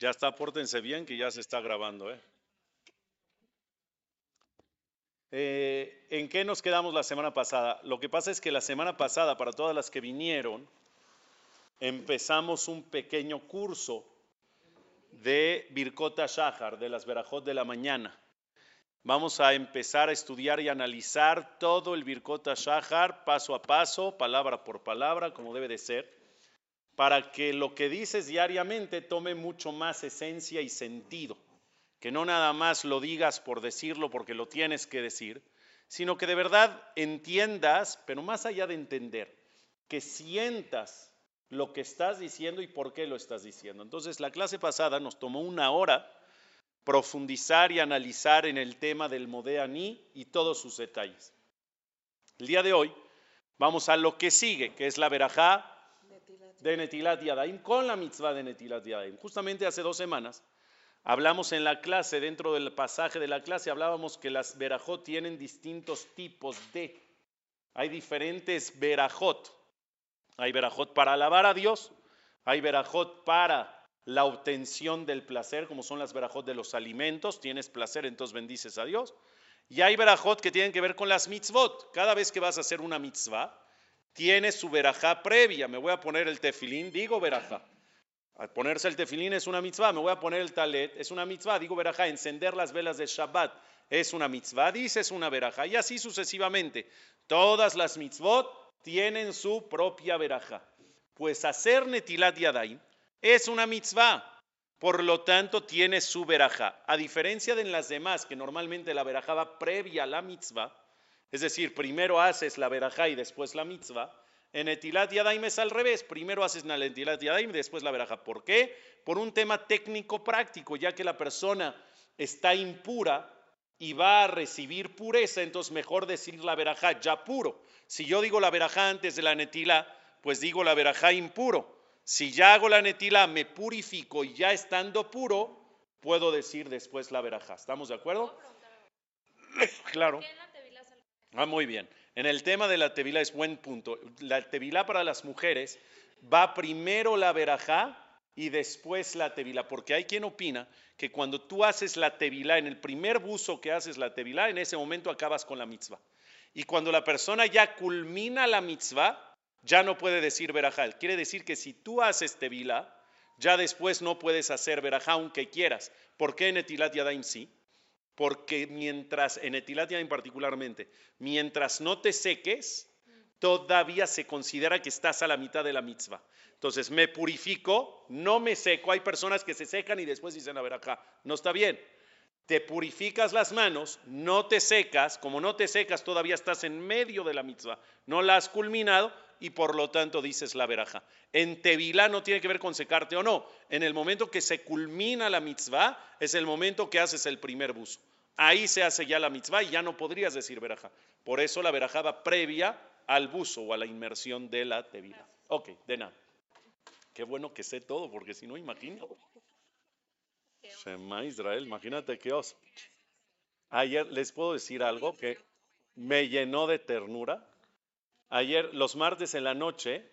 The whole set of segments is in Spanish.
Ya está, pórtense bien que ya se está grabando. ¿eh? Eh, en qué nos quedamos la semana pasada? Lo que pasa es que la semana pasada, para todas las que vinieron, empezamos un pequeño curso de Birkota Shahar, de las Berajot de la mañana. Vamos a empezar a estudiar y analizar todo el Birkota Shahar paso a paso, palabra por palabra, como debe de ser para que lo que dices diariamente tome mucho más esencia y sentido, que no nada más lo digas por decirlo porque lo tienes que decir, sino que de verdad entiendas, pero más allá de entender, que sientas lo que estás diciendo y por qué lo estás diciendo. Entonces, la clase pasada nos tomó una hora profundizar y analizar en el tema del Modeani y todos sus detalles. El día de hoy vamos a lo que sigue, que es la verajá de Netilat Yadaim con la mitzvah de Netilat Yadaim. Justamente hace dos semanas hablamos en la clase, dentro del pasaje de la clase, hablábamos que las verajot tienen distintos tipos de. Hay diferentes verajot. Hay verajot para alabar a Dios, hay verajot para la obtención del placer, como son las verajot de los alimentos. Tienes placer, entonces bendices a Dios. Y hay verajot que tienen que ver con las mitzvot. Cada vez que vas a hacer una mitzvah, tiene su verajá previa. Me voy a poner el tefilín, digo verajá. Al ponerse el tefilín es una mitzvah, me voy a poner el talet, es una mitzvah, digo verajá, encender las velas de Shabbat es una mitzvah, dice es una verajá, y así sucesivamente. Todas las mitzvot tienen su propia verajá. Pues hacer netilat yadayim es una mitzvah, por lo tanto tiene su verajá. A diferencia de en las demás, que normalmente la verajá va previa a la mitzvah, es decir, primero haces la verajá y después la mitzvah. En Etilat Yadaim es al revés. Primero haces la Etilat Yadaim y después la verajá. ¿Por qué? Por un tema técnico práctico, ya que la persona está impura y va a recibir pureza, entonces mejor decir la verajá ya puro. Si yo digo la verajá antes de la netila, pues digo la verajá impuro. Si ya hago la netila, me purifico y ya estando puro, puedo decir después la verajá. ¿Estamos de acuerdo? Claro. Ah, muy bien. En el tema de la tevila es buen punto. La tevila para las mujeres va primero la verajá y después la tevila, porque hay quien opina que cuando tú haces la tevila, en el primer buzo que haces la tevila, en ese momento acabas con la mitzvah. Y cuando la persona ya culmina la mitzvah, ya no puede decir verajá. Quiere decir que si tú haces tevila, ya después no puedes hacer verajá aunque quieras. ¿Por qué en Etilat Yadaim sí? Porque mientras, en Etilatia particularmente, mientras no te seques, todavía se considera que estás a la mitad de la mitzvah. Entonces, me purifico, no me seco. Hay personas que se secan y después dicen, a ver acá, no está bien. Te purificas las manos, no te secas, como no te secas, todavía estás en medio de la mitzvah, no la has culminado y por lo tanto dices la veraja. En Tevilá no tiene que ver con secarte o no. En el momento que se culmina la mitzvah, es el momento que haces el primer buzo. Ahí se hace ya la mitzvah y ya no podrías decir veraja. Por eso la veraja va previa al buzo o a la inmersión de la tevila. Ok, de nada. Qué bueno que sé todo, porque si no, imagino. Shema Israel, imagínate qué os. Ayer les puedo decir algo que me llenó de ternura. Ayer, los martes en la noche,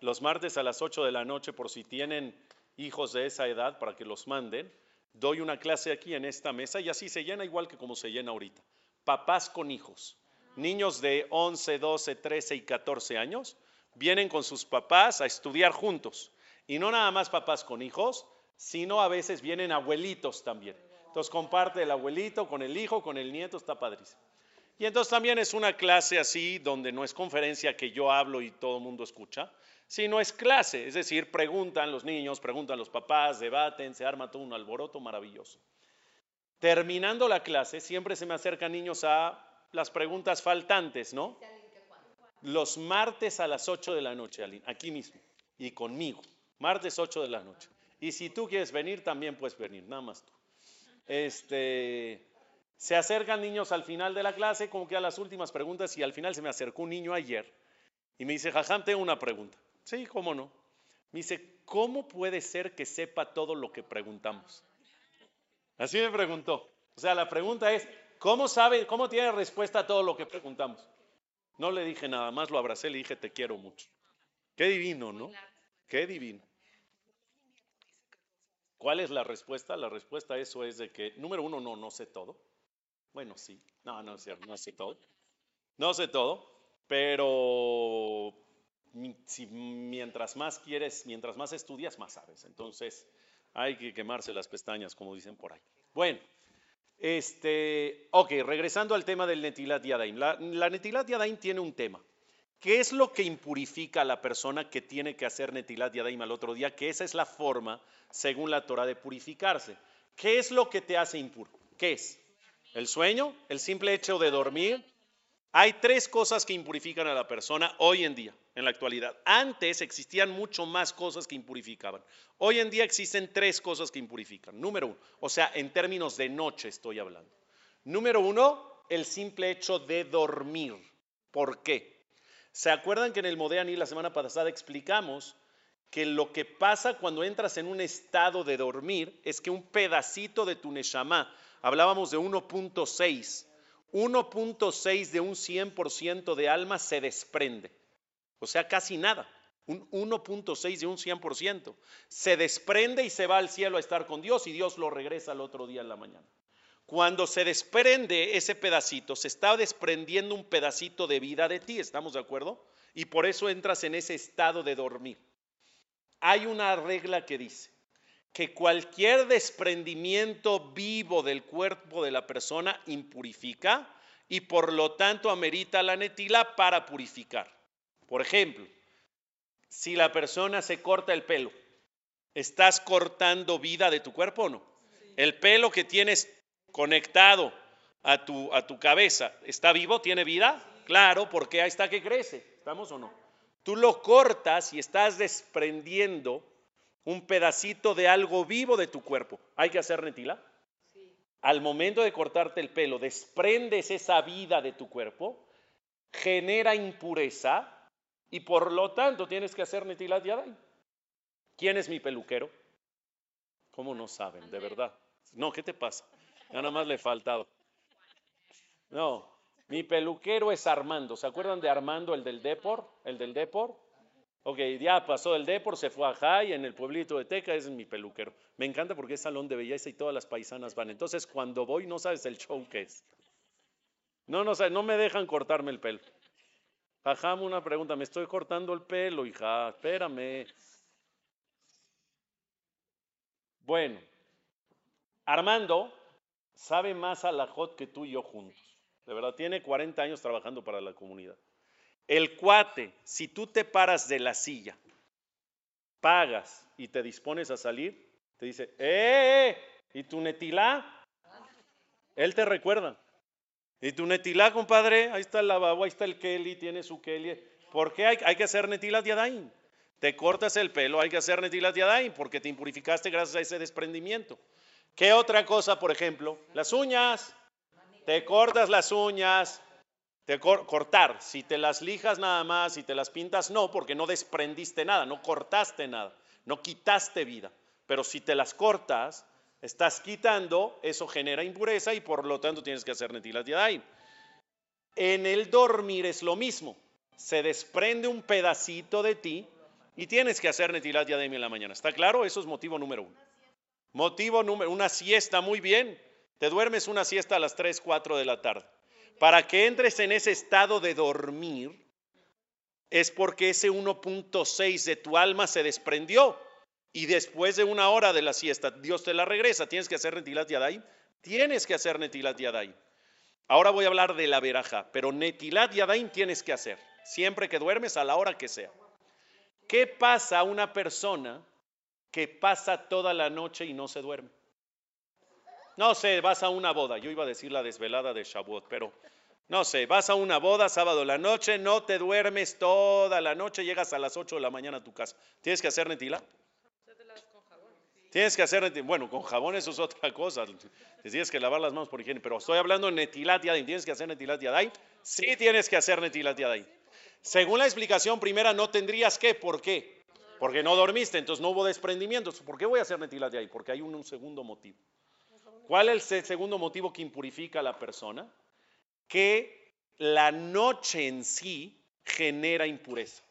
los martes a las 8 de la noche, por si tienen hijos de esa edad, para que los manden, doy una clase aquí en esta mesa y así se llena igual que como se llena ahorita. Papás con hijos, niños de 11, 12, 13 y 14 años, vienen con sus papás a estudiar juntos. Y no nada más papás con hijos, sino a veces vienen abuelitos también. Entonces comparte el abuelito con el hijo, con el nieto, está padrísimo. Y entonces también es una clase así donde no es conferencia que yo hablo y todo el mundo escucha, si no es clase, es decir, preguntan los niños, preguntan los papás, debaten, se arma todo un alboroto maravilloso. Terminando la clase, siempre se me acercan niños a las preguntas faltantes, ¿no? Los martes a las 8 de la noche, Aline, aquí mismo, y conmigo, martes 8 de la noche. Y si tú quieres venir, también puedes venir, nada más tú. Este, se acercan niños al final de la clase, como que a las últimas preguntas, y al final se me acercó un niño ayer y me dice, Jajam, tengo una pregunta. Sí, cómo no. Me dice, ¿cómo puede ser que sepa todo lo que preguntamos? Así me preguntó. O sea, la pregunta es, ¿cómo sabe, cómo tiene respuesta a todo lo que preguntamos? No le dije nada más, lo abracé, le dije, te quiero mucho. Qué divino, ¿no? Qué divino. ¿Cuál es la respuesta? La respuesta a eso es de que, número uno, no, no sé todo. Bueno, sí. No, no es cierto, no sé todo. No sé todo, pero si, mientras más quieres, mientras más estudias, más sabes. Entonces, hay que quemarse las pestañas, como dicen por ahí. Bueno, este, ok, regresando al tema del Netilat Yadaim. La, la Netilat Yadaim tiene un tema. ¿Qué es lo que impurifica a la persona que tiene que hacer Netilat Yadaim al otro día? Que esa es la forma, según la Torah, de purificarse. ¿Qué es lo que te hace impuro? ¿Qué es? ¿El sueño? ¿El simple hecho de dormir? Hay tres cosas que impurifican a la persona hoy en día, en la actualidad. Antes existían mucho más cosas que impurificaban. Hoy en día existen tres cosas que impurifican. Número uno, o sea, en términos de noche estoy hablando. Número uno, el simple hecho de dormir. ¿Por qué? ¿Se acuerdan que en el Modeani la semana pasada explicamos que lo que pasa cuando entras en un estado de dormir es que un pedacito de tu Neshama, hablábamos de 1.6, 1.6 de un 100% de alma se desprende. O sea, casi nada. Un 1.6 de un 100%. Se desprende y se va al cielo a estar con Dios y Dios lo regresa al otro día en la mañana. Cuando se desprende ese pedacito, se está desprendiendo un pedacito de vida de ti, ¿estamos de acuerdo? Y por eso entras en ese estado de dormir. Hay una regla que dice que cualquier desprendimiento vivo del cuerpo de la persona impurifica y por lo tanto amerita la netila para purificar. Por ejemplo, si la persona se corta el pelo, ¿estás cortando vida de tu cuerpo o no? El pelo que tienes conectado a tu, a tu cabeza, ¿está vivo? ¿Tiene vida? Claro, porque ahí está que crece. ¿Estamos o no? Tú lo cortas y estás desprendiendo un pedacito de algo vivo de tu cuerpo. ¿Hay que hacer netila? Al momento de cortarte el pelo, desprendes esa vida de tu cuerpo, genera impureza y por lo tanto tienes que hacer netilat yadai. ¿Quién es mi peluquero? ¿Cómo no saben? De verdad. No, ¿qué te pasa? Ya nada más le he faltado. No, mi peluquero es Armando. ¿Se acuerdan de Armando, el del Depor? El del Depor. Ok, ya pasó el Depor, se fue a Jai, en el pueblito de Teca, es mi peluquero. Me encanta porque es salón de belleza y todas las paisanas van. Entonces, cuando voy, no sabes el show que es. No, no, no me dejan cortarme el pelo. Jajam, una pregunta, me estoy cortando el pelo, hija, espérame. Bueno, Armando sabe más a la Jot que tú y yo juntos. De verdad, tiene 40 años trabajando para la comunidad. El cuate, si tú te paras de la silla, pagas y te dispones a salir, te dice, ¡eh! eh ¿Y tu netilá? Él te recuerda. ¿Y tu netilá, compadre? Ahí está el lavabo, ahí está el Kelly, tiene su Kelly. ¿Por qué hay, que hacer netilat yadain? Te cortas el pelo, hay que hacer netilat yadain porque te impurificaste gracias a ese desprendimiento. ¿Qué otra cosa, por ejemplo? Las uñas. Te cortas las uñas, te cortar, si te las lijas nada más, si te las pintas, no, porque no desprendiste nada, no cortaste nada, no quitaste vida. Pero si te las cortas, estás quitando, eso genera impureza y por lo tanto tienes que hacer netilat yadayim. En el dormir es lo mismo, se desprende un pedacito de ti y tienes que hacer netilat yadayim en la mañana. ¿Está claro? Eso es motivo número uno. Motivo número, una siesta, muy bien. Te duermes una siesta a las 3, 4 de la tarde para que entres en ese estado de dormir, es porque ese 1.6 de tu alma se desprendió. Y después de una hora de la siesta, Dios te la regresa. Tienes que hacer Netilat Yadayim. Tienes que hacer Netilat Yadayim. Ahora voy a hablar de la veraja, pero Netilat Yadayim tienes que hacer. Siempre que duermes, a la hora que sea. ¿Qué pasa a una persona que pasa toda la noche y no se duerme? No sé, vas a una boda. Yo iba a decir la desvelada de Shavuot, pero no sé, vas a una boda sábado la noche, no te duermes toda la noche, llegas a las 8 de la mañana a tu casa. ¿Tienes que hacer netila? Tienes que hacer. Bueno, con jabón eso es otra cosa. Tienes que lavar las manos por higiene, pero estoy hablando de netilat yadayim. ¿Tienes que hacer netilat yadayim? Sí tienes que hacer netilat yadayim. Según la explicación primera, no tendrías que. ¿Por qué? Porque no dormiste, entonces no hubo desprendimientos. ¿Por qué voy a hacer netilat yadayim? Porque hay un segundo motivo. ¿Cuál es el segundo motivo que impurifica a la persona? Que la noche en sí genera impureza.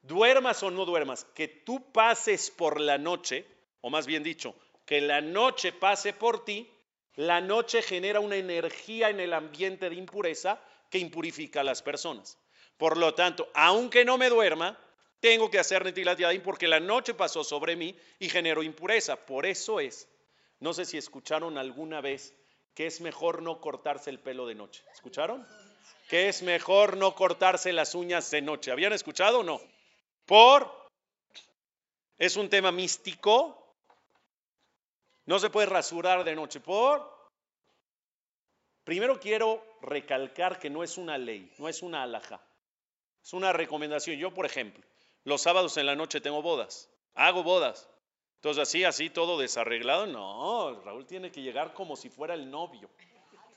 Duermas o no duermas, que tú pases por la noche, o más bien dicho, que la noche pase por ti, la noche genera una energía en el ambiente de impureza que impurifica a las personas. Por lo tanto, aunque no me duerma, tengo que hacer Netilat porque la noche pasó sobre mí y generó impureza. Por eso es, no sé si escucharon alguna vez que es mejor no cortarse el pelo de noche. ¿Escucharon? Que es mejor no cortarse las uñas de noche. ¿Habían escuchado o no? Por, es un tema místico. No se puede rasurar de noche. Por, primero quiero recalcar que no es una ley, no es una alhaja. Es una recomendación. Yo, por ejemplo, los sábados en la noche tengo bodas. Hago bodas. Entonces, así, así, todo desarreglado. No, Raúl tiene que llegar como si fuera el novio.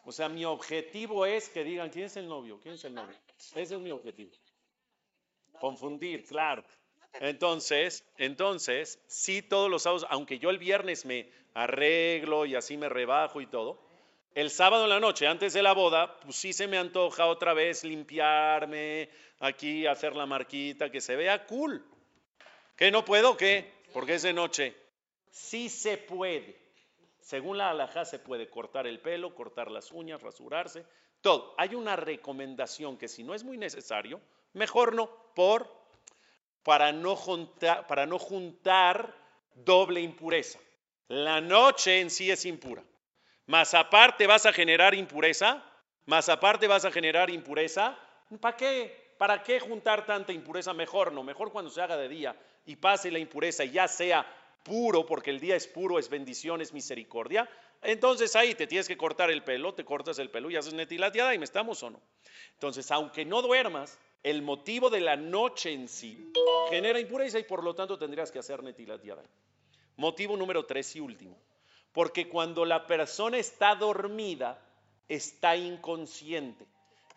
O sea, mi objetivo es que digan, ¿quién es el novio? ¿Quién es el novio? Ese es mi objetivo. Confundir, claro. Entonces, entonces, sí, todos los sábados, aunque yo el viernes me arreglo y así me rebajo y todo, el sábado en la noche, antes de la boda, pues sí se me antoja otra vez limpiarme, aquí hacer la marquita, que se vea cool. ¿Que no puedo? ¿Qué? Porque es de noche. Sí se puede. Según la alhaja se puede cortar el pelo, cortar las uñas, rasurarse, todo. Hay una recomendación que si no es muy necesario, mejor no, por para no para no juntar doble impureza. La noche en sí es impura. Más aparte vas a generar impureza, más aparte vas a generar impureza. ¿Para qué? ¿Para qué juntar tanta impureza? Mejor no, mejor cuando se haga de día y pase la impureza y ya sea puro, porque el día es puro, es bendición, es misericordia, entonces ahí te tienes que cortar el pelo, te cortas el pelo y haces netilat y me estamos o no. Entonces, aunque no duermas, el motivo de la noche en sí genera impureza y por lo tanto tendrías que hacer netilat Motivo número tres y último. Porque cuando la persona está dormida, está inconsciente.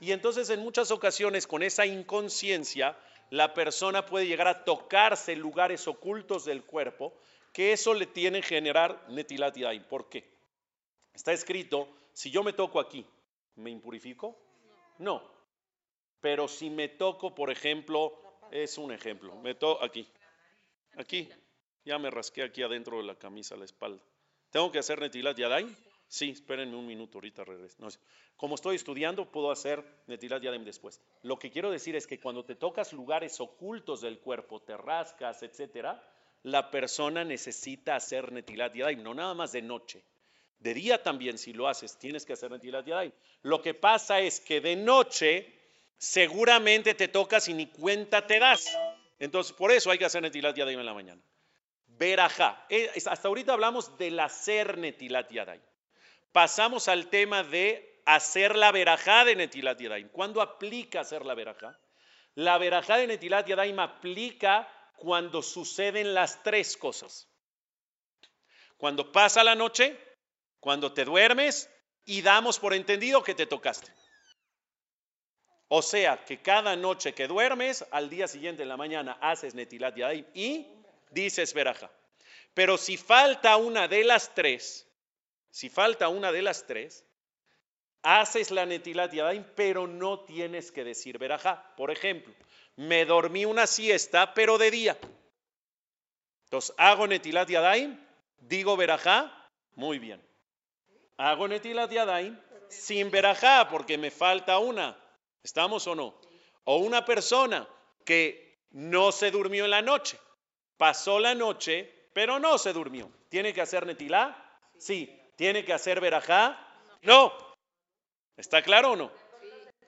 Y entonces en muchas ocasiones con esa inconsciencia la persona puede llegar a tocarse lugares ocultos del cuerpo, que eso le tiene generar netilat yadayim. ¿Por qué? Está escrito, si yo me toco aquí, ¿me impurifico? No. Pero si me toco, por ejemplo, es un ejemplo, me toco aquí, aquí, ya me rasqué aquí adentro de la camisa, la espalda. ¿Tengo que hacer netilat yadayim? Sí, espérenme un minuto, ahorita regreso. como estoy estudiando, puedo hacer Netilat Yadem después. Lo que quiero decir es que cuando te tocas lugares ocultos del cuerpo, te rascas, etcétera, la persona necesita hacer Netilat Yadayim, no nada más de noche. De día también, si lo haces, tienes que hacer Netilat Yadayim. Lo que pasa es que de noche seguramente te tocas y ni cuenta te das. Entonces, por eso hay que hacer Netilat Yadayim en la mañana. Verajá. Eh, hasta ahorita hablamos del hacer Netilat Yadayim pasamos al tema de hacer la verajá de Netilat Yadayim. ¿Cuándo aplica hacer la verajá? La verajá de Netilat Yadayim aplica cuando suceden las tres cosas. Cuando pasa la noche, cuando te duermes y damos por entendido que te tocaste. O sea, que cada noche que duermes, al día siguiente en la mañana haces Netilat Yadayim y dices verajá. Pero si falta una de las tres, si falta una de las tres, haces la netilat yadayim, pero no tienes que decir verajá. Por ejemplo, me dormí una siesta, pero de día. Entonces, hago netilat yadayim, digo verajá, muy bien. Hago netilat yadayim sin verajá, porque me falta una. ¿Estamos o no? O una persona que no se durmió en la noche, pasó la noche, pero no se durmió. ¿Tiene que hacer netilá? Sí. ¿Tiene que hacer verajá? No. ¿Está claro o no?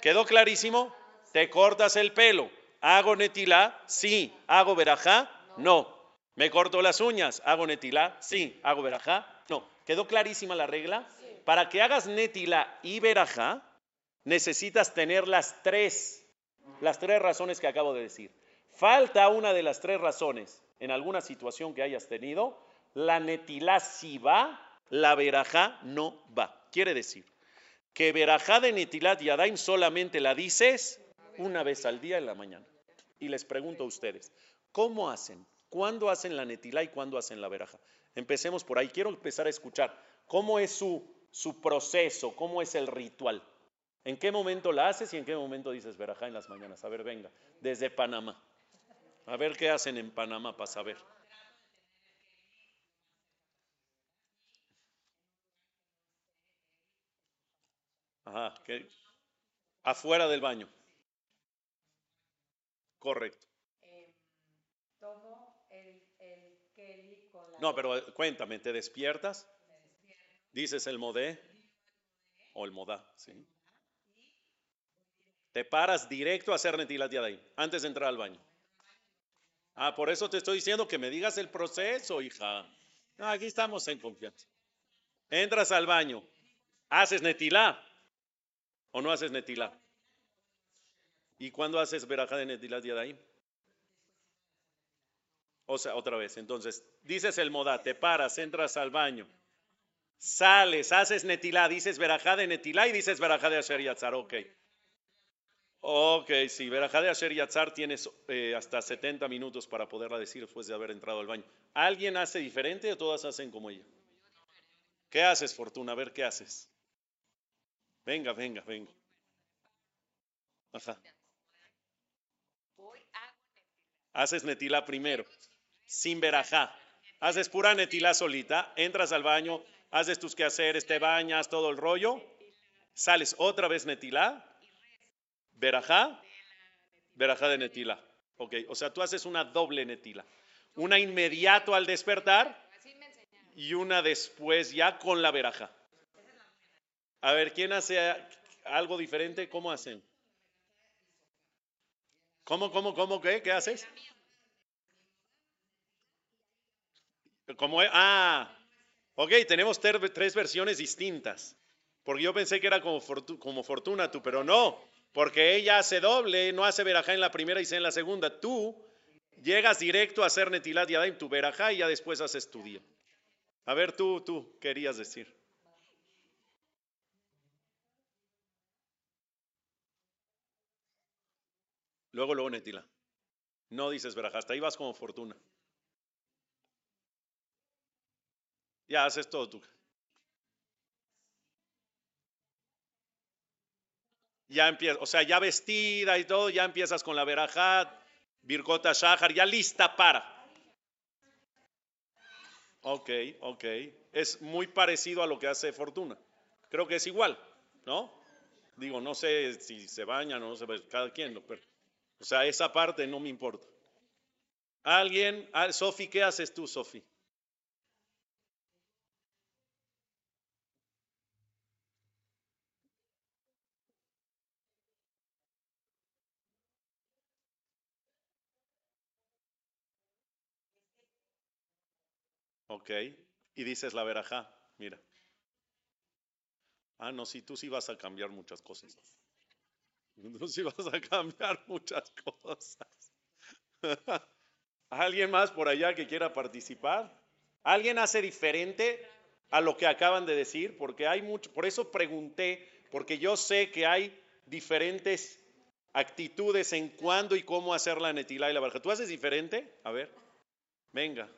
¿Quedó clarísimo? Te cortas el pelo. ¿Hago netilá? Sí. ¿Hago verajá? No. ¿Me corto las uñas? ¿Hago netilá? Sí. ¿Hago verajá? No. ¿Quedó clarísima la regla? Para que hagas netilá y verajá, necesitas tener las tres, las tres razones que acabo de decir. Falta una de las tres razones en alguna situación que hayas tenido. La netilá sí va la verajá no va. Quiere decir que verajá de Netilat Yadaim solamente la dices una vez al día en la mañana. Y les pregunto a ustedes, ¿cómo hacen? ¿Cuándo hacen la Netilá y cuándo hacen la verajá? Empecemos por ahí. Quiero empezar a escuchar cómo es su, su proceso, cómo es el ritual. ¿En qué momento la haces y en qué momento dices verajá en las mañanas? A ver, venga, desde Panamá. A ver qué hacen en Panamá para saber. Ajá, que afuera del baño. Correcto. Tomo el Kelly con la no, pero eh, cuéntame, ¿te despiertas? Dices el modé o el modá, ¿sí? Te paras directo a hacer netilat ahí, antes de entrar al baño. Ah, por eso te estoy diciendo que me digas el proceso, hija. No, aquí estamos en confianza. Entras al baño, haces netilá o no haces netilá. ¿Y cuándo haces verajá de netilat ahí? O sea, otra vez. Entonces, dices el modá, te paras, entras al baño, sales, haces netilá, dices verajá de netilá y dices verajá de asher yatzar. Ok. Ok, sí, verajá de asher yatzar tienes eh, hasta 70 minutos para poderla decir después de haber entrado al baño. ¿Alguien hace diferente o todas hacen como ella? ¿Qué haces, Fortuna? A ver, ¿qué haces? Venga, venga, venga. Ajá. Haces netilá primero, sin verajá. Haces pura netilá solita, entras al baño, haces tus quehaceres, te bañas, todo el rollo, sales otra vez netilá, verajá, verajá de netila. Ok, o sea, tú haces una doble netila. Una inmediato al despertar y una después ya con la verajá. A ver, ¿quién hace algo diferente? ¿Cómo hacen? ¿Cómo, cómo, cómo, qué? ¿Qué haces? ¿Cómo es? Ah, ok, tenemos tres versiones distintas. Porque yo pensé que era como, como Fortuna tú, pero no. Porque ella hace doble, no hace verajá en la primera y en la segunda. Tú llegas directo a hacer netilat yadayim, tu verajá y ya después haces tu día. A ver, tú, tú, querías decir. Luego, luego netila. No dices verajá, hasta ahí vas como fortuna. Ya haces todo tú. Ya empiezas, o sea, ya vestida y todo, ya empiezas con la verajat, Birkota Shahar, ya lista para. Ok, ok. Es muy parecido a lo que hace Fortuna. Creo que es igual, ¿no? Digo, no sé si se bañan o no se bañan, cada quien, pero, o sea, esa parte no me importa. Alguien, ah, Sofi, ¿qué haces tú, Sofi? Ok. Y dices la verajá, mira. Ah, no, sí, tú sí vas a cambiar muchas cosas. Tú sí vas a cambiar muchas cosas. ¿Alguien más por allá que quiera participar? ¿Alguien hace diferente a lo que acaban de decir? Porque hay mucho, por eso pregunté, porque yo sé que hay diferentes actitudes en cuándo y cómo hacer la netilá y la verja. ¿Tú haces diferente? A ver, venga.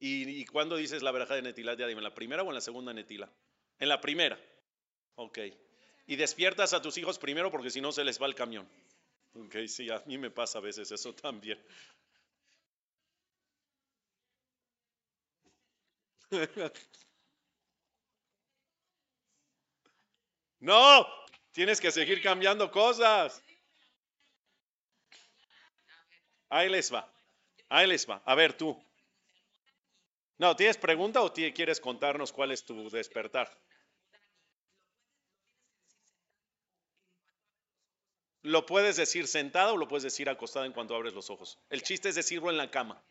¿Y, cuándo dices la verja de Netila? Ya dime, ¿en la primera o en la segunda Netila? En la primera. Ok. Y despiertas a tus hijos primero porque si no se les va el camión. Ok, sí, a mí me pasa a veces eso también. No, tienes que seguir cambiando cosas. Ahí les va. Ahí les va. A ver tú. No, ¿tienes pregunta o quieres contarnos cuál es tu despertar? Lo puedes decir sentado o lo puedes decir acostado en cuanto abres los ojos. El chiste es decirlo en la cama.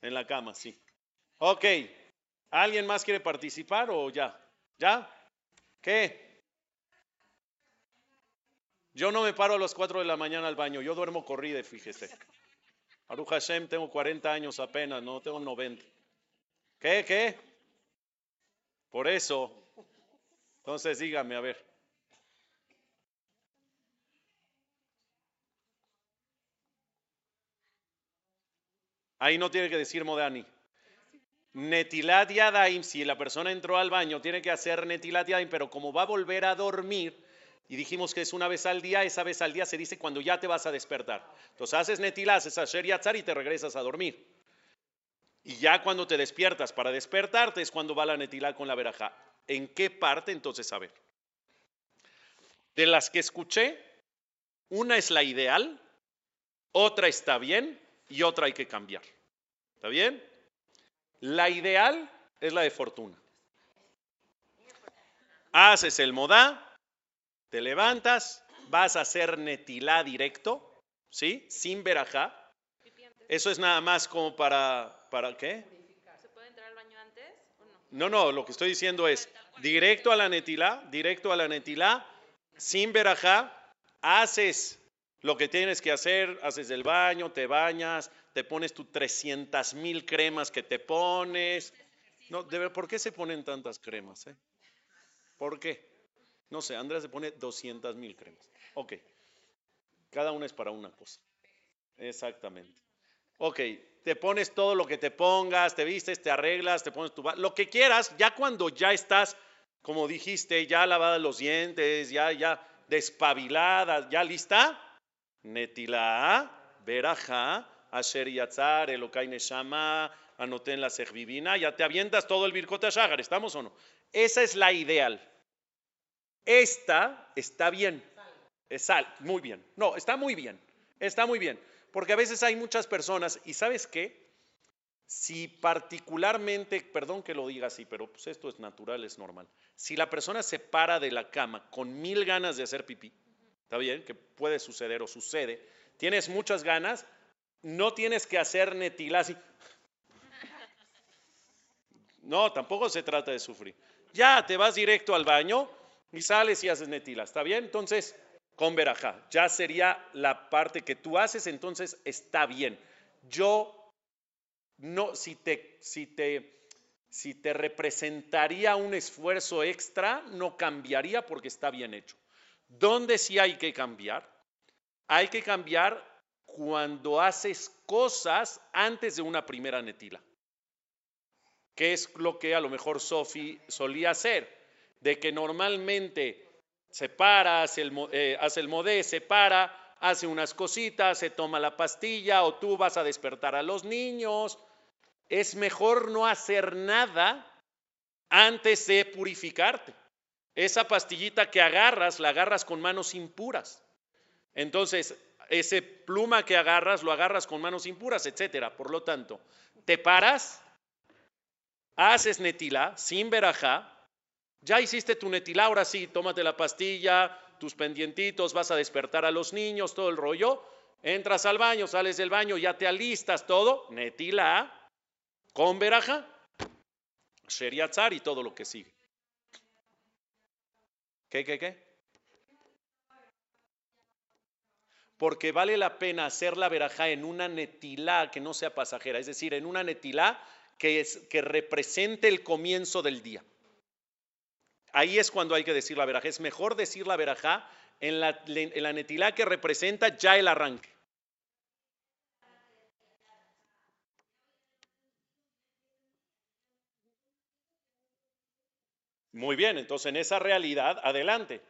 En la cama, sí. Ok. ¿Alguien más quiere participar o ya? ¿Ya? ¿Qué? Yo no me paro a las 4 de la mañana al baño. Yo duermo corrida, fíjese. Aruch Hashem, tengo 40 años apenas, no tengo 90. ¿Qué? ¿Qué? Por eso. Entonces dígame, a ver. Ahí no tiene que decir Modani. Netilat Yadaim, si la persona entró al baño, tiene que hacer Netilat Yadaim, pero como va a volver a dormir, Y dijimos que es una vez al día, esa vez al día se dice cuando ya te vas a despertar. Entonces haces netilá, haces asher yatzar y te regresas a dormir. Y ya cuando te despiertas para despertarte es cuando va la netilá con la verajá. ¿En qué parte? Entonces, a ver. De las que escuché, una es la ideal, otra está bien y otra hay que cambiar. ¿Está bien? La ideal es la de fortuna. Haces el modá, te levantas, vas a hacer netilá directo, ¿sí? Sin verajá. Eso es nada más como para, ¿para qué? ¿Se puede entrar al baño antes o no? No, no, lo que estoy diciendo es directo a la netilá, directo a la netilá, sin verajá, haces lo que tienes que hacer, haces el baño, te bañas, te pones tus 300 mil cremas que te pones. No, de ver, ¿por qué se ponen tantas cremas? eh? ¿Por qué? No sé, Andrea se pone 200 mil cremas. Ok, cada una es para una cosa. Exactamente. Ok, te pones todo lo que te pongas, te vistes, te arreglas, te pones tu... Lo que quieras, ya cuando ya estás, como dijiste, ya lavada los dientes, ya, ya despabilada, ya lista, Netilá, Berajá, Asher Yatzar, Elokai Neshama, Anoten la Sejvivina, ya te avientas todo el Birkot Hashagar, ¿estamos o no? Esa es la ideal. Esta está bien. Es sal, muy bien. No, está muy bien. Está muy bien. Porque a veces hay muchas personas, y ¿sabes qué? Si particularmente, perdón que lo diga así, pero pues esto es natural, es normal. Si la persona se para de la cama con mil ganas de hacer pipí, ¿está bien? Que puede suceder o sucede. Tienes muchas ganas, no tienes que hacer netilá así. No, tampoco se trata de sufrir. Ya te vas directo al baño y sales y haces netila, ¿está bien? Entonces, con verajá, ya sería la parte que tú haces, entonces está bien. Yo no, si te, si te, si te representaría un esfuerzo extra, no cambiaría porque está bien hecho. ¿Dónde sí hay que cambiar? Hay que cambiar cuando haces cosas antes de una primera netila que es lo que a lo mejor Sofi solía hacer, de que normalmente se para, hace el, eh, hace el modé, se para, hace unas cositas, se toma la pastilla o tú vas a despertar a los niños. Es mejor no hacer nada antes de purificarte. Esa pastillita que agarras, la agarras con manos impuras. Entonces, ese pluma que agarras, lo agarras con manos impuras, etcétera. Por lo tanto, te paras, haces netilá sin verajá, ya hiciste tu netilá, ahora sí, tómate la pastilla, tus pendientitos, vas a despertar a los niños, todo el rollo, entras al baño, sales del baño, ya te alistas todo, netilá, con verajá, sheriatzar y todo lo que sigue. ¿Qué, qué, qué? Porque vale la pena hacer la verajá en una netilá que no sea pasajera, es decir, en una netilá que, es, que represente el comienzo del día. Ahí es cuando hay que decir la verajá. Es mejor decir la verajá en la, en netilá que representa ya el arranque. Muy bien, entonces en esa realidad, adelante.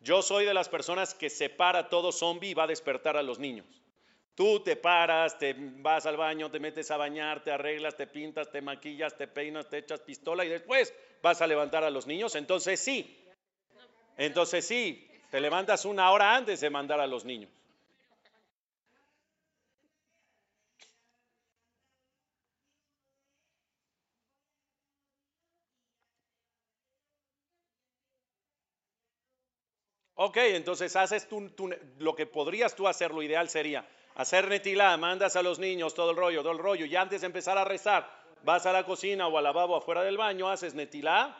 Yo soy de las personas que separa todo zombie y va a despertar a los niños. Tú te paras, te vas al baño, te metes a bañar, te arreglas, te pintas, te maquillas, te peinas, te echas pistola y después vas a levantar a los niños. Entonces sí, entonces sí, te levantas una hora antes de mandar a los niños. Ok, entonces haces tú, lo que podrías tú hacer, lo ideal sería hacer netilá, mandas a los niños todo el rollo, todo el rollo, y antes de empezar a rezar, vas a la cocina o al lavabo afuera del baño, haces netilá,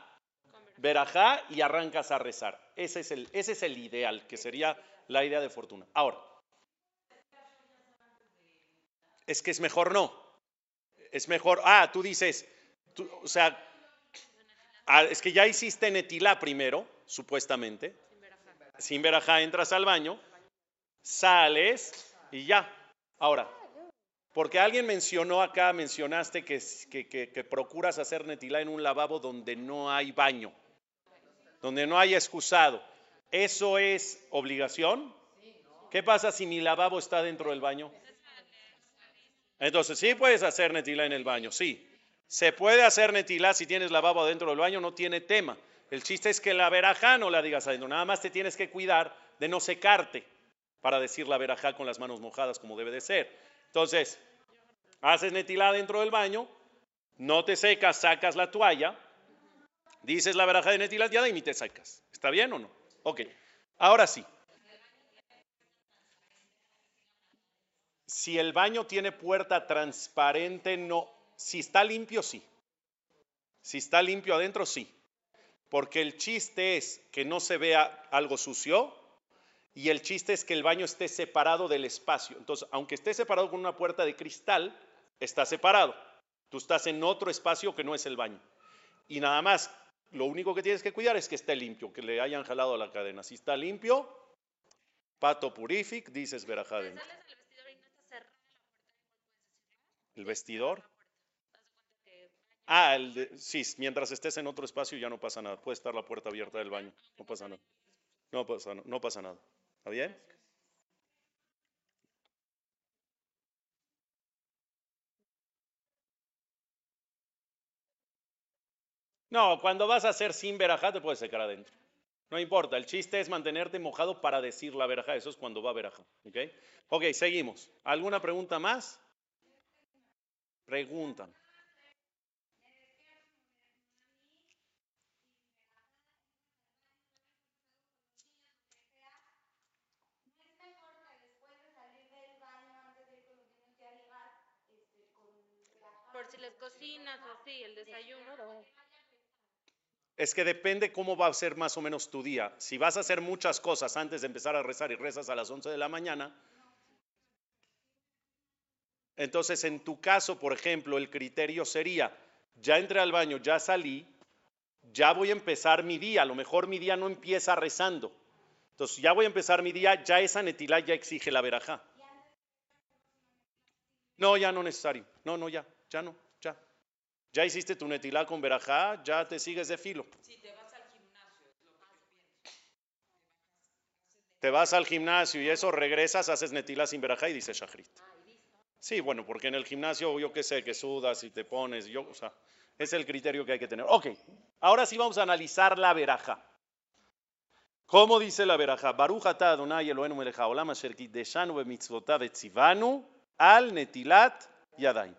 verajá y arrancas a rezar. Ese es, el, ese es el ideal, que sería la idea de fortuna. Ahora, es que es mejor no. Es mejor, ah, tú dices, tú- o sea, ah, es que ya hiciste netilá primero, supuestamente, sin verajá entras al baño, sales y ya. Ahora, porque alguien mencionó acá, mencionaste que, que, que- procuras hacer netilá en un lavabo donde no hay baño, donde no hay excusado. ¿Eso es obligación? ¿Qué pasa si mi lavabo está dentro del baño? Entonces, sí puedes hacer netilá en el baño, sí. Se puede hacer netilá si tienes lavabo dentro del baño, no tiene tema. El chiste es que la verajá no la digas adentro. Nada más te tienes que cuidar de no secarte para decir la verajá con las manos mojadas como debe de ser. Entonces, haces netilá dentro del baño, no te secas, sacas la toalla, dices la verajá de netilá y ni te secas. ¿Está bien o no? Ok. Ahora sí. Si el baño tiene puerta transparente, no. Si está limpio, sí. Si está limpio adentro, sí. Porque el chiste es que no se vea algo sucio y el chiste es que el baño esté separado del espacio. Entonces, aunque esté separado con una puerta de cristal, está separado. Tú estás en otro espacio que no es el baño. Y nada más, lo único que tienes que cuidar es que esté limpio, que le hayan jalado la cadena. Si está limpio, pato purific, dices puedes decir, ¿El vestidor? Ah, el de- sí, mientras estés en otro espacio ya no pasa nada. Puede estar la puerta abierta del baño. No pasa nada. No pasa, no pasa nada. ¿Está bien? No, cuando vas a hacer sin verajá te puedes secar adentro. No importa, el chiste es mantenerte mojado para decir la verajá. Eso es cuando va verajá. ¿Ok? Ok, seguimos. ¿Alguna pregunta más? Preguntan. por si les cocinas o así, el desayuno. Es que depende cómo va a ser más o menos tu día. Si vas a hacer muchas cosas antes de empezar a rezar y rezas a las 11 de la mañana, entonces en tu caso, por ejemplo, el criterio sería, ya entré al baño, ya salí, ya voy a empezar mi día. A lo mejor mi día no empieza rezando. Entonces ya voy a empezar mi día, ya esa netilá ya exige la verajá. No, ya no necesario. No, no, ya, ya no, ya. Hiciste tu netilá con verajá, ya te sigues de filo. Te vas al gimnasio y eso regresas, haces netilá sin verajá y dices shahrit. Sí, bueno, porque en el gimnasio yo qué sé, que sudas y te pones, yo, o sea, es el criterio que hay que tener. Ok, ahora sí vamos a analizar la verajá. ¿Cómo dice la verajá? Baruch atah Adonai Eloheinu melech haolam asher kiddeshanu bemitzvotav etzivanu al netilat yadayim.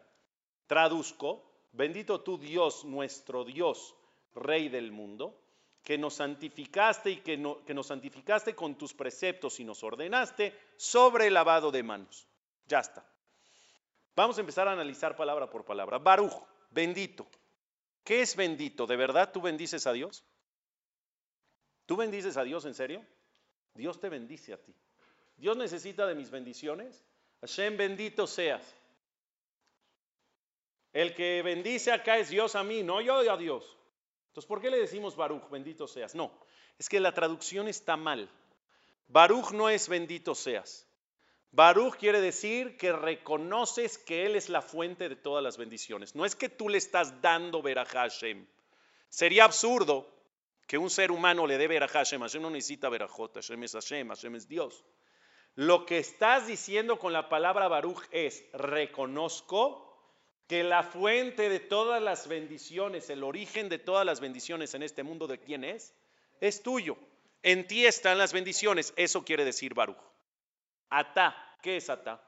Traduzco, bendito tú Dios, nuestro Dios, Rey del mundo, que nos santificaste y que, no- que nos santificaste con tus preceptos y nos ordenaste sobre el lavado de manos. Ya está. Vamos a empezar a analizar palabra por palabra. Baruch, bendito. ¿Qué es bendito? ¿De verdad tú bendices a Dios? ¿Tú bendices a Dios en serio? Dios te bendice a ti. ¿Dios necesita de mis bendiciones? Hashem, bendito seas. El que bendice acá es Dios a mí, no yo a Dios. Entonces, ¿por qué le decimos Baruch, bendito seas? No, es que la traducción está mal. Baruch no es bendito seas. Baruch quiere decir que reconoces que Él es la fuente de todas las bendiciones. No es que tú le estás dando verajá a Hashem. Sería absurdo que un ser humano le dé verajá a Hashem. Hashem no necesita verajot, Hashem es Hashem, Hashem es Dios. Lo que estás diciendo con la palabra Baruch es, reconozco que la fuente de todas las bendiciones, el origen de todas las bendiciones en este mundo, ¿de quién es? Es tuyo. En ti están las bendiciones. Eso quiere decir Baruch. Atá. ¿Qué es atá?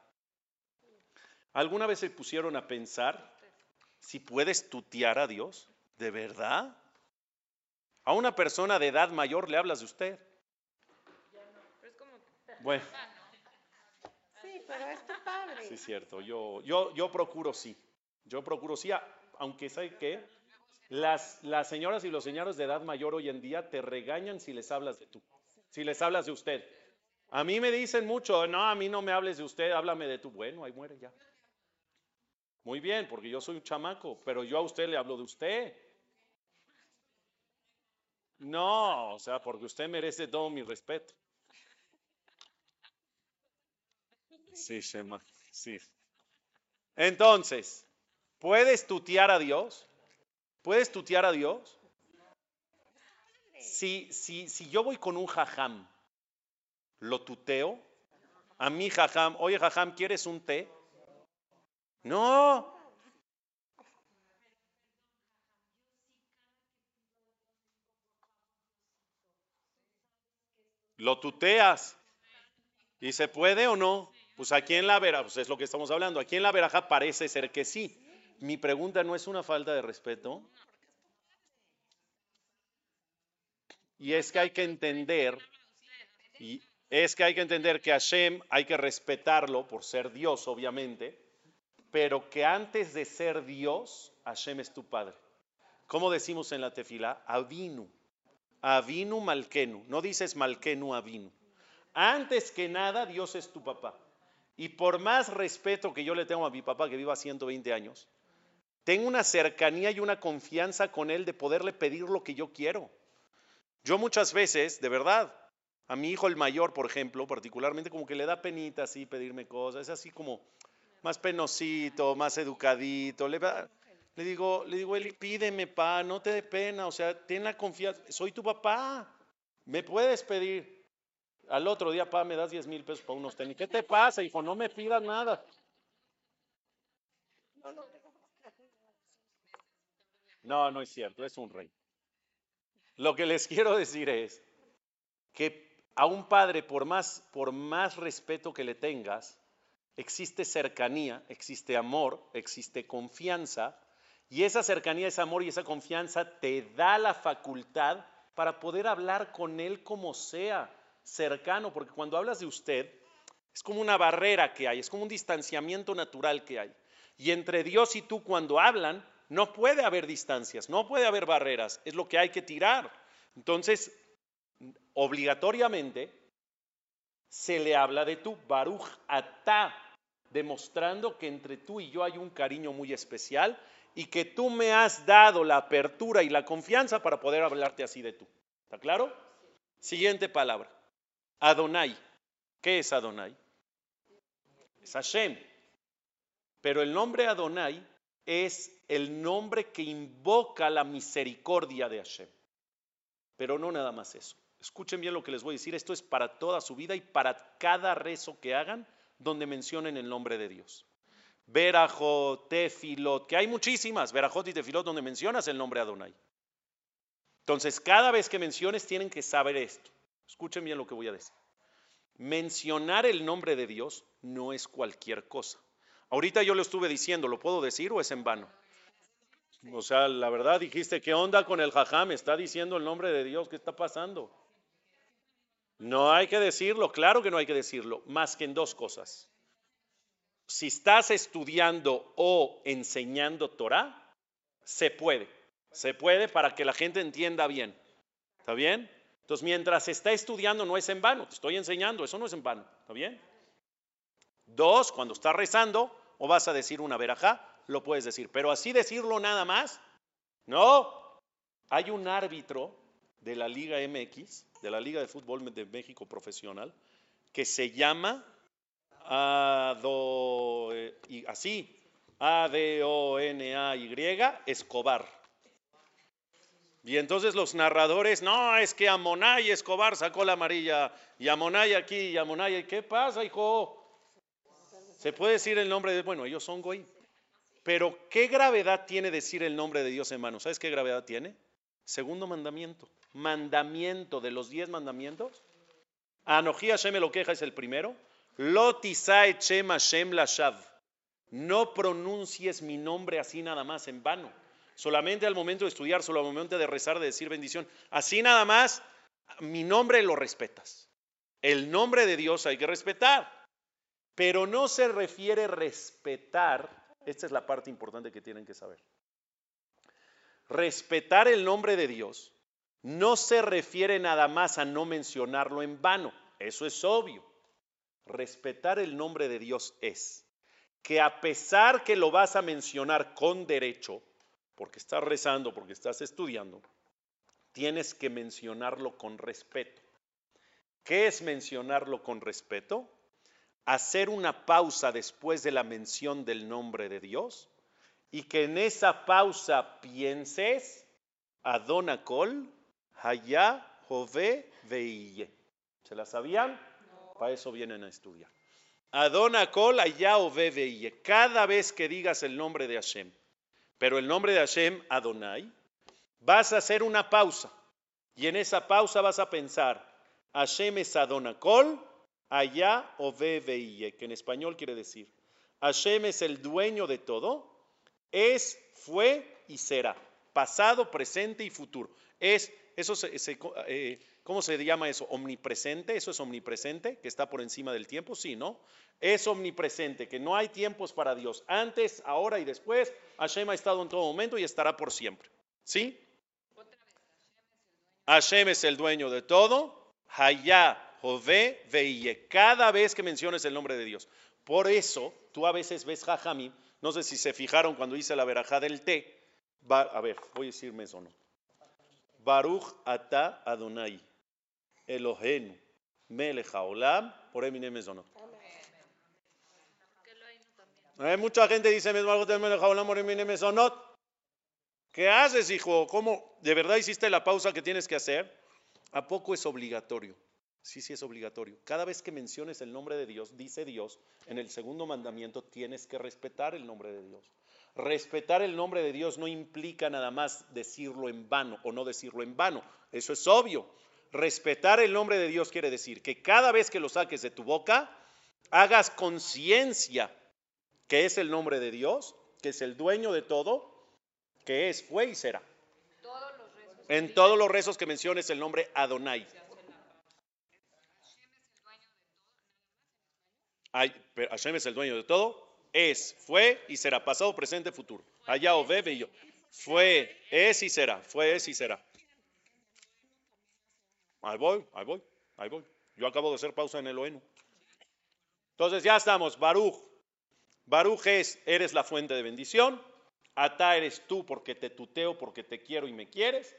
¿Alguna vez se pusieron a pensar si puedes tutear a Dios? ¿De verdad? A una persona de edad mayor le hablas de usted. Pero es como, Bueno, Sí, pero es tu padre. sí es cierto. Yo, yo, yo procuro sí. Yo procuro sí, aunque sabe que las, las señoras y los señores de edad mayor hoy en día te regañan si les hablas de tú, si les hablas de usted. A mí me dicen mucho, no, a mí no me hables de usted, háblame de tú. Bueno, ahí muere ya. Muy bien, porque yo soy un chamaco, pero yo a usted le hablo de usted. No, o sea, porque usted merece todo mi respeto. Sí, Shema, sí. Entonces, ¿puedes tutear a Dios? ¿Puedes tutear a Dios? Si, si, si yo voy con un jajam, lo tuteo, a mi jajam, oye jajam, ¿quieres un té? No. Lo tuteas. ¿Y se puede o no? Pues aquí en la vera, pues es lo que estamos hablando. Aquí en la veraja parece ser que sí. Mi pregunta no es una falta de respeto. Y es que hay que entender, y es que hay que entender que Hashem hay que respetarlo por ser Dios, obviamente, pero que antes de ser Dios, Hashem es tu padre. ¿Cómo decimos en la tefila? Avinu. Avinu Malkenu. No dices Malkenu Avinu. Antes que nada, Dios es tu papá. Y por más respeto que yo le tengo a mi papá, que viva 120 años, tengo una cercanía y una confianza con él de poderle pedir lo que yo quiero. Yo muchas veces, de verdad, a mi hijo el mayor, por ejemplo, particularmente como que le da penita así pedirme cosas, es así como más penosito, más educadito, le, digo, le digo, pídeme pa, no te dé pena, o sea, ten la confianza, soy tu papá, me puedes pedir. Al otro día, pa, me das 10 mil pesos para unos tenis. ¿Qué te pasa, hijo? No me pidas nada. No, no es cierto, es un rey. Lo que les quiero decir es que a un padre, por más, por más respeto que le tengas, existe cercanía, existe amor, existe confianza, y esa cercanía, ese amor y esa confianza te da la facultad para poder hablar con él como sea, cercano, porque cuando hablas de usted, es como una barrera que hay, es como un distanciamiento natural que hay. Y entre Dios y tú cuando hablan, no puede haber distancias, no puede haber barreras, es lo que hay que tirar. Entonces, obligatoriamente, se le habla de tú, Baruch Atá, demostrando que entre tú y yo hay un cariño muy especial y que tú me has dado la apertura y la confianza para poder hablarte así de tú. ¿Está claro? Siguiente palabra. Adonai. ¿Qué es Adonai? Es Hashem. Pero el nombre Adonai es el nombre que invoca la misericordia de Hashem. Pero no nada más eso. Escuchen bien lo que les voy a decir. Esto es para toda su vida y para cada rezo que hagan donde mencionen el nombre de Dios. Verajot, Tefilot, que hay muchísimas, Verajot y Tefilot donde mencionas el nombre Adonai. Entonces, cada vez que menciones tienen que saber esto. Escuchen bien lo que voy a decir. Mencionar el nombre de Dios no es cualquier cosa. Ahorita yo lo estuve diciendo, ¿lo puedo decir o es en vano? O sea, la verdad dijiste, ¿qué onda con el jajam? Está diciendo el nombre de Dios, ¿qué está pasando? No hay que decirlo, claro que no hay que decirlo, más que en dos cosas. Si estás estudiando o enseñando Torah, se puede. Se puede para que la gente entienda bien. ¿Está bien? Entonces, mientras está estudiando, no es en vano. Te estoy enseñando, eso no es en vano. ¿Está bien? Dos, cuando estás rezando o vas a decir una verajá, lo puedes decir. Pero así decirlo nada más, no. Hay un árbitro de la Liga MX, de la Liga de Fútbol de México Profesional, que se llama Ado, y así, A-D-O-N-A-Y, Escobar. Y entonces los narradores, no, es que Amonay Escobar sacó la amarilla, y Amonay aquí, y Amonay, ¿qué pasa, hijo? Se puede decir el nombre de, bueno, ellos son goy. Pero ¿qué gravedad tiene decir el nombre de Dios, hermano? ¿Sabes qué gravedad tiene? Segundo mandamiento. Mandamiento de los diez mandamientos. Anoji Hashem queja es el primero. Lotisae Shem Hashem Lashav. No pronuncies mi nombre así nada más en vano solamente al momento de estudiar, solo al momento de rezar, de decir bendición. Así nada más, mi nombre lo respetas. El nombre de Dios hay que respetar, pero no se refiere respetar, esta es la parte importante que tienen que saber. Respetar el nombre de Dios no se refiere nada más a no mencionarlo en vano, eso es obvio. Respetar el nombre de Dios es que a pesar que lo vas a mencionar con derecho, porque estás rezando, porque estás estudiando, tienes que mencionarlo con respeto. ¿Qué es mencionarlo con respeto? Hacer una pausa después de la mención del nombre de Dios y que en esa pausa pienses Adonacol, Hayá, Jové, Veille. ¿Se la sabían? Para eso vienen a estudiar. Adona Kol, Hayá, Ove, Veille. Cada vez que digas el nombre de Hashem, pero el nombre de Hashem, Adonai, vas a hacer una pausa. Y en esa pausa vas a pensar, Hashem es Adonakol, allá o Veille, que en español quiere decir, Hashem es el dueño de todo, es, fue y será, pasado, presente y futuro. Es, eso eh, ¿cómo se llama eso? Omnipresente, eso es omnipresente, que está por encima del tiempo, sí, ¿no? Es omnipresente, que no hay tiempos para Dios, antes, ahora y después, Hashem ha estado en todo momento y estará por siempre, ¿sí? Hashem es el dueño de todo. Hayá, Jové, Veille. Cada vez que menciones el nombre de Dios. Por eso, tú a veces ves Jajamim. No sé si se fijaron cuando hice la verajá del té. a ver, voy a decirme eso o no. Baruch ata Adonai. Elohenu. Melech haolam. Por Eminem eso no. Hay mucha gente dice, ¿Qué haces, hijo? ¿Cómo? ¿De verdad hiciste la pausa que tienes que hacer? ¿A poco es obligatorio? Sí, sí es obligatorio. Cada vez que menciones el nombre de Dios, dice Dios, en el segundo mandamiento tienes que respetar el nombre de Dios. Respetar el nombre de Dios no implica nada más decirlo en vano o no decirlo en vano. Eso es obvio. Respetar el nombre de Dios quiere decir que cada vez que lo saques de tu boca, hagas conciencia que es el nombre de Dios, que es el dueño de todo que es, fue y será. En todos los rezos que menciones el nombre Adonai. Hashem es el dueño de todo, es, fue y será, pasado, presente, futuro. Allá o bebe y yo. Fue, es y será, fue, es y será. Ahí voy, ahí voy, ahí voy. Yo acabo de hacer pausa en el OENU. Entonces ya estamos, Baruch. Baruch es, eres la fuente de bendición. Ata eres tú porque te tuteo, porque te quiero y me quieres.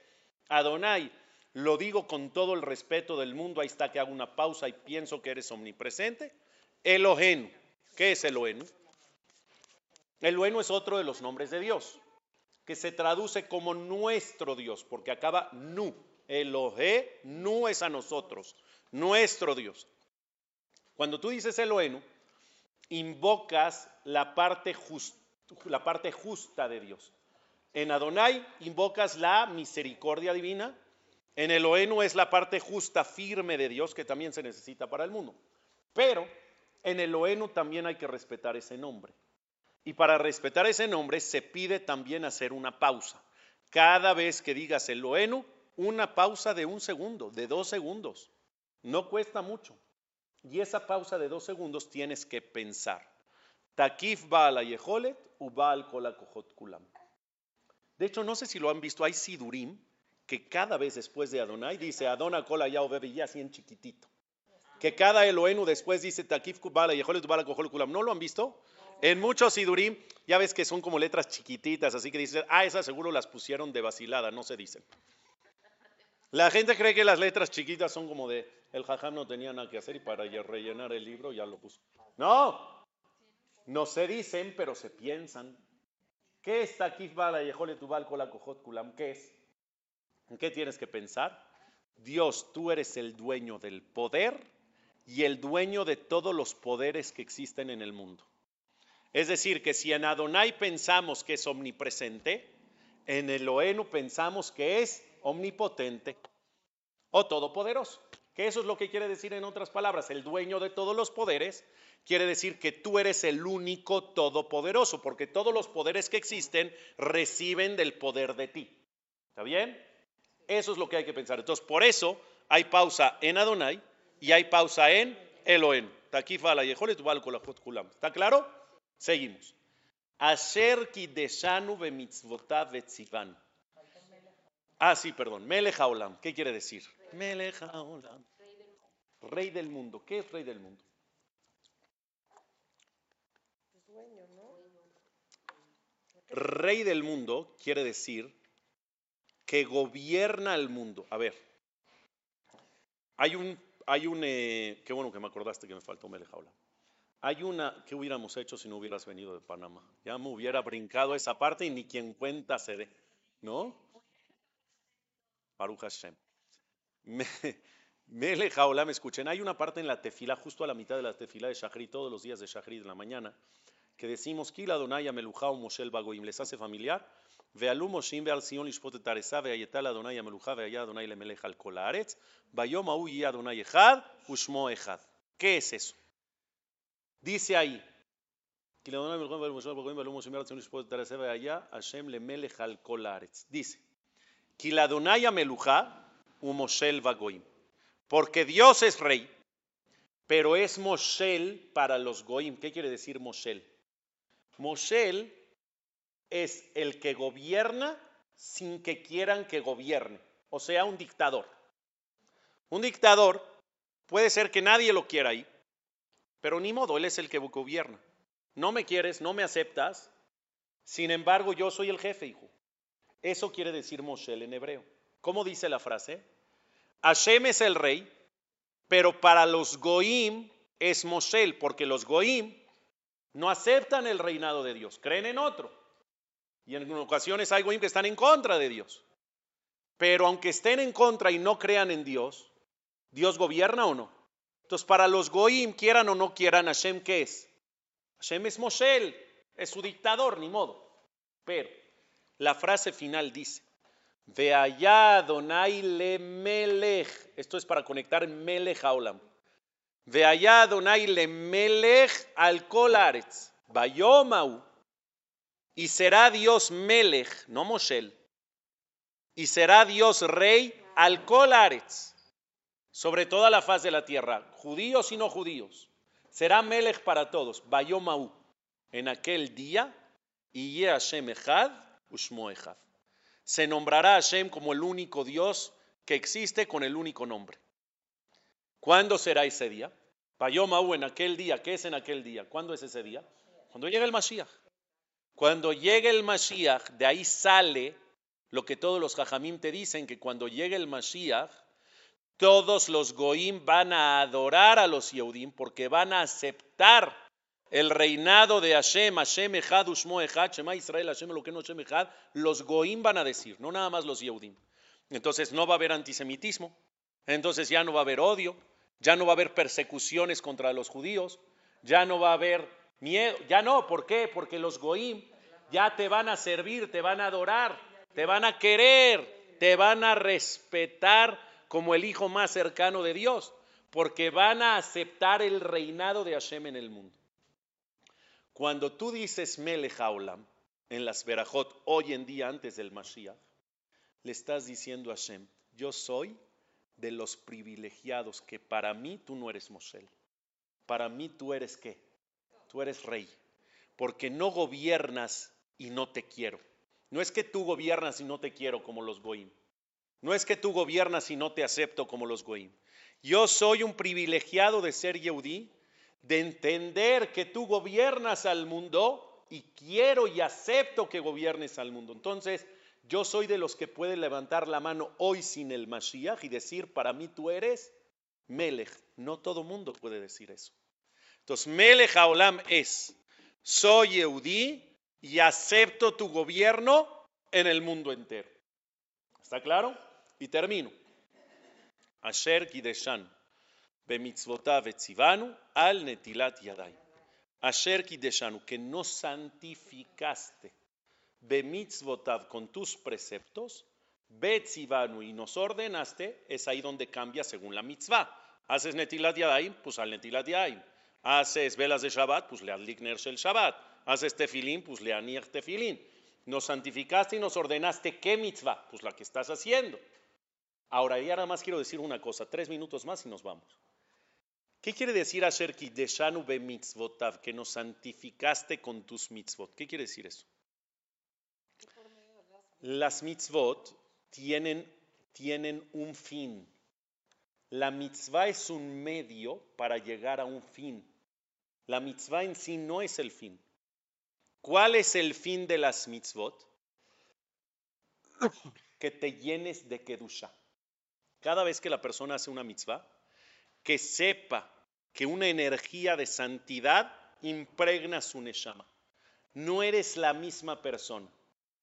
Adonai, lo digo con todo el respeto del mundo, ahí está que hago una pausa y pienso que eres omnipresente. Elohenu, ¿qué es Elohenu? Elohenu es otro de los nombres de Dios, que se traduce como nuestro Dios, porque acaba nu. Elohe, nu es a nosotros, nuestro Dios. Cuando tú dices Elohenu, invocas la parte la parte justa de Dios. En Adonai invocas la misericordia divina. En Elohenu es la parte justa, firme de Dios que también se necesita para el mundo. Pero en Elohenu también hay que respetar ese nombre. Y para respetar ese nombre se pide también hacer una pausa. Cada vez que digas Elohenu, una pausa de un segundo, de dos segundos. No cuesta mucho. Y esa pausa de dos segundos tienes que pensar. Takif Baal u Baal Kulam. De hecho, no sé si lo han visto, hay Sidurim que cada vez después de Adonai dice Adonai Kola Yao Bebe ya así en chiquitito. Que cada Elohenu después dice Takif u Baal Kulam. ¿No lo han visto? En muchos Sidurim, ya ves que son como letras chiquititas, así que dicen, ah, esas seguro las pusieron de vacilada, no se dicen. La gente cree que las letras chiquitas son como de, el jajam no tenía nada que hacer y para rellenar el libro ya lo puso. No, no se dicen, pero se piensan. ¿Qué está aquí Kulam? ¿Qué es? ¿En qué tienes que pensar? Dios, tú eres el dueño del poder y el dueño de todos los poderes que existen en el mundo. Es decir, que si en Adonai pensamos que es omnipresente, en Elohenu pensamos que es omnipotente o todopoderoso. Que eso es lo que quiere decir en otras palabras, el dueño de todos los poderes quiere decir que tú eres el único todopoderoso, porque todos los poderes que existen reciben del poder de ti. ¿Está bien? Eso es lo que hay que pensar. Entonces, por eso hay pausa en Adonai y hay pausa en Elohim. ¿Está claro? Seguimos. Asher kideshanu vetzivan. Ah, sí, perdón. Melech haolam. ¿Qué quiere decir? Melech haolam. Rey del mundo. ¿Qué es rey del mundo? Rey del mundo quiere decir que gobierna el mundo. A ver, hay un, hay un, eh, qué bueno que me acordaste que me faltó Melejaula. Hay una, ¿qué hubiéramos hecho si no hubieras venido de Panamá? Ya me hubiera brincado esa parte y ni quien cuenta se dé, ¿no? Baruch Hashem. Me- Melech Haolam, escuchen, hay una parte en la tefila, justo a la mitad de la tefila de Shachrit, todos los días de Shachrit en la mañana, que decimos, Kila Adonai Amelujah Moshel Bagoim, ¿les hace familiar? Areza, ve'ayetal Adonai Amelujah, ve'aya Adonai lemelech al kol haaretz, vayom ha'u yeh Adonai echad, ushmo echad. ¿Qué es eso? Dice ahí, areza, ve'aya Hashem lemelech al. Dice, Amelujah, umoshel Bagoim. Porque Dios es rey, pero es Moshel para los Goim. ¿Qué quiere decir Moshel? Moshel es el que gobierna sin que quieran que gobierne, o sea, un dictador. Un dictador puede ser que nadie lo quiera ahí, pero ni modo, él es el que gobierna. No me quieres, no me aceptas, sin embargo yo soy el jefe, hijo. Eso quiere decir Moshel en hebreo. ¿Cómo dice la frase? Hashem es el rey, pero para los Goim es Moshel, porque los Goim no aceptan el reinado de Dios, creen en otro. Y en ocasiones hay Goim que están en contra de Dios. Pero aunque estén en contra y no crean en Dios, ¿Dios gobierna o no? Entonces, para los Goim, quieran o no quieran, Hashem, ¿qué es? Hashem es Moshel, es su dictador, ni modo. Pero la frase final dice, Ve allá Adonai le melech. Esto es para conectar melech a olam. Ve allá Adonai le melech al kol haaretz. Y será Dios melech, no Moshel. Y será Dios rey al kol haaretz. Sobre toda la faz de la tierra, judíos y no judíos. Será melech para todos. Vayomau. En aquel día, y Hashem echad, ushmo echad se nombrará a Hashem como el único Dios que existe con el único nombre. ¿Cuándo será ese día? Payomau en aquel día. ¿Qué es en aquel día? ¿Cuándo es ese día? Cuando llegue el Mashiach. Cuando llegue el Mashiach, de ahí sale lo que todos los Jajamim te dicen, que cuando llegue el Mashiach, todos los Goim van a adorar a los Yehudim porque van a aceptar el reinado de Hashem, Hashem Echad, Ushmo Echad, Shema Israel, Hashem lo que no Hashem Echad, los Goim van a decir, no nada más los Yehudim. Entonces no va a haber antisemitismo, entonces ya no va a haber odio, ya no va a haber persecuciones contra los judíos, ya no va a haber miedo, ya no, ¿por qué? Porque los Goim ya te van a servir, te van a adorar, te van a querer, te van a respetar como el hijo más cercano de Dios, porque van a aceptar el reinado de Hashem en el mundo. Cuando tú dices Melech Haolam en las Berajot hoy en día antes del Mashiach, le estás diciendo a Hashem, yo soy de los privilegiados que para mí tú no eres Moshel. Para mí tú eres qué? Tú eres rey. Porque no gobiernas y no te quiero. No es que tú gobiernas y no te quiero como los Goim. No es que tú gobiernas y no te acepto como los Goim. Yo soy un privilegiado de ser Yehudí de entender que tú gobiernas al mundo y quiero y acepto que gobiernes al mundo. Entonces, yo soy de los que puede levantar la mano hoy sin el Mashiach y decir, para mí tú eres Melech. No todo mundo puede decir eso. Entonces, Melech Haolam es, soy Eudí y acepto tu gobierno en el mundo entero. ¿Está claro? Y termino. Asher Kideshan, Bemitzvotav etzivanu al netilat yadai. Asher Kideshanu, que no santificaste Bemitzvotav con tus preceptos, Betzivanu y nos ordenaste, es ahí donde cambia según la mitzvah. Haces netilat yadai, pues al netilat yadai. Haces velas de Shabbat, pues le adlik ner shel Shabbat. Haces tefilín, pues le anier tefilín. Nos santificaste y nos ordenaste qué mitzvah, pues la que estás haciendo. Ahora, ya nada más quiero decir una cosa, tres minutos más y nos vamos. ¿Qué quiere decir Asher Kideshanu be mitzvotav? Que nos santificaste con tus mitzvot. ¿Qué quiere decir eso? Las mitzvot tienen, tienen un fin. La mitzvah es un medio para llegar a un fin. La mitzvah en sí no es el fin. ¿Cuál es el fin de las mitzvot? Que te llenes de kedusha. Cada vez que la persona hace una mitzvah, que sepa que una energía de santidad impregna su neshama. No eres la misma persona,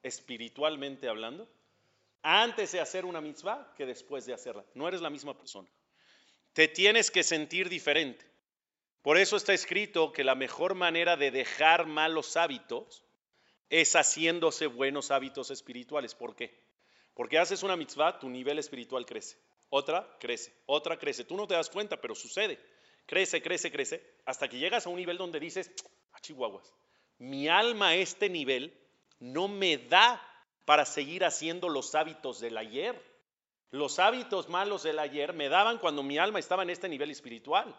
espiritualmente hablando, antes de hacer una mitzvah que después de hacerla. No eres la misma persona. Te tienes que sentir diferente. Por eso está escrito que la mejor manera de dejar malos hábitos es haciéndose buenos hábitos espirituales. ¿Por qué? Porque haces una mitzvah, tu nivel espiritual crece. Otra crece, otra crece. Tú no te das cuenta, pero sucede. Crece, crece, crece, hasta que llegas a un nivel donde dices, a chihuahuas, mi alma a este nivel no me da para seguir haciendo los hábitos del ayer. Los hábitos malos del ayer me daban cuando mi alma estaba en este nivel espiritual.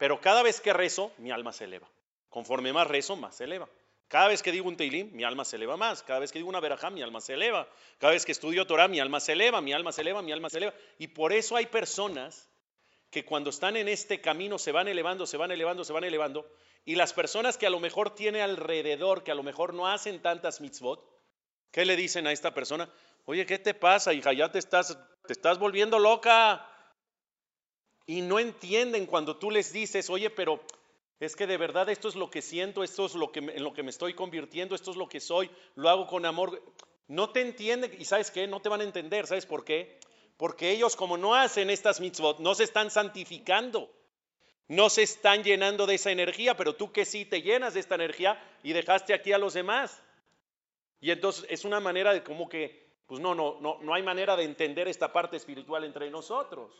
Pero cada vez que rezo, mi alma se eleva. Conforme más rezo, más se eleva. Cada vez que digo un teilim, mi alma se eleva más. Cada vez que digo una verajá, mi alma se eleva. Cada vez que estudio Torah, mi alma se eleva, mi alma se eleva, mi alma se eleva. Y por eso hay personas que cuando están en este camino se van elevando, se van elevando, se van elevando. Y las personas que a lo mejor tiene alrededor, que a lo mejor no hacen tantas mitzvot, ¿qué le dicen a esta persona? Oye, ¿qué te pasa, hija? Ya te estás, te estás volviendo loca. Y no entienden cuando tú les dices, oye, pero es que de verdad esto es lo que siento, esto es lo que en lo que me estoy convirtiendo, esto es lo que soy, lo hago con amor. No te entienden y sabes qué, no te van a entender, ¿sabes por qué? Porque ellos como no hacen estas mitzvot, no se están santificando, no se están llenando de esa energía, pero tú que sí te llenas de esta energía y dejaste aquí a los demás. Y entonces es una manera de como que, pues no, no, no, no hay manera de entender esta parte espiritual entre nosotros.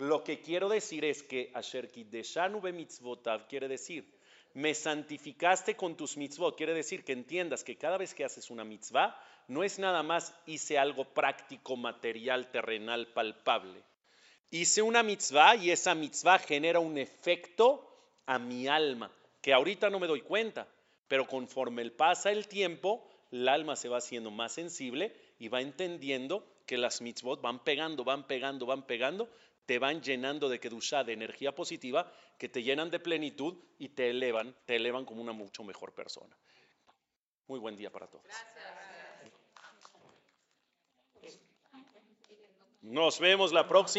Lo que quiero decir es que Asher Kiddeshanu be mitzvotav quiere decir, me santificaste con tus mitzvot, quiere decir que entiendas que cada vez que haces una mitzvah, no es nada más hice algo práctico, material, terrenal, palpable. Hice una mitzvah y esa mitzvah genera un efecto a mi alma, que ahorita no me doy cuenta, pero conforme pasa el tiempo, el alma se va haciendo más sensible y va entendiendo que las mitzvot van pegando, van pegando, van pegando, te van llenando de kedushá, de energía positiva, que te llenan de plenitud y te elevan, te elevan como una mucho mejor persona. Muy buen día para todos. Nos vemos la próxima.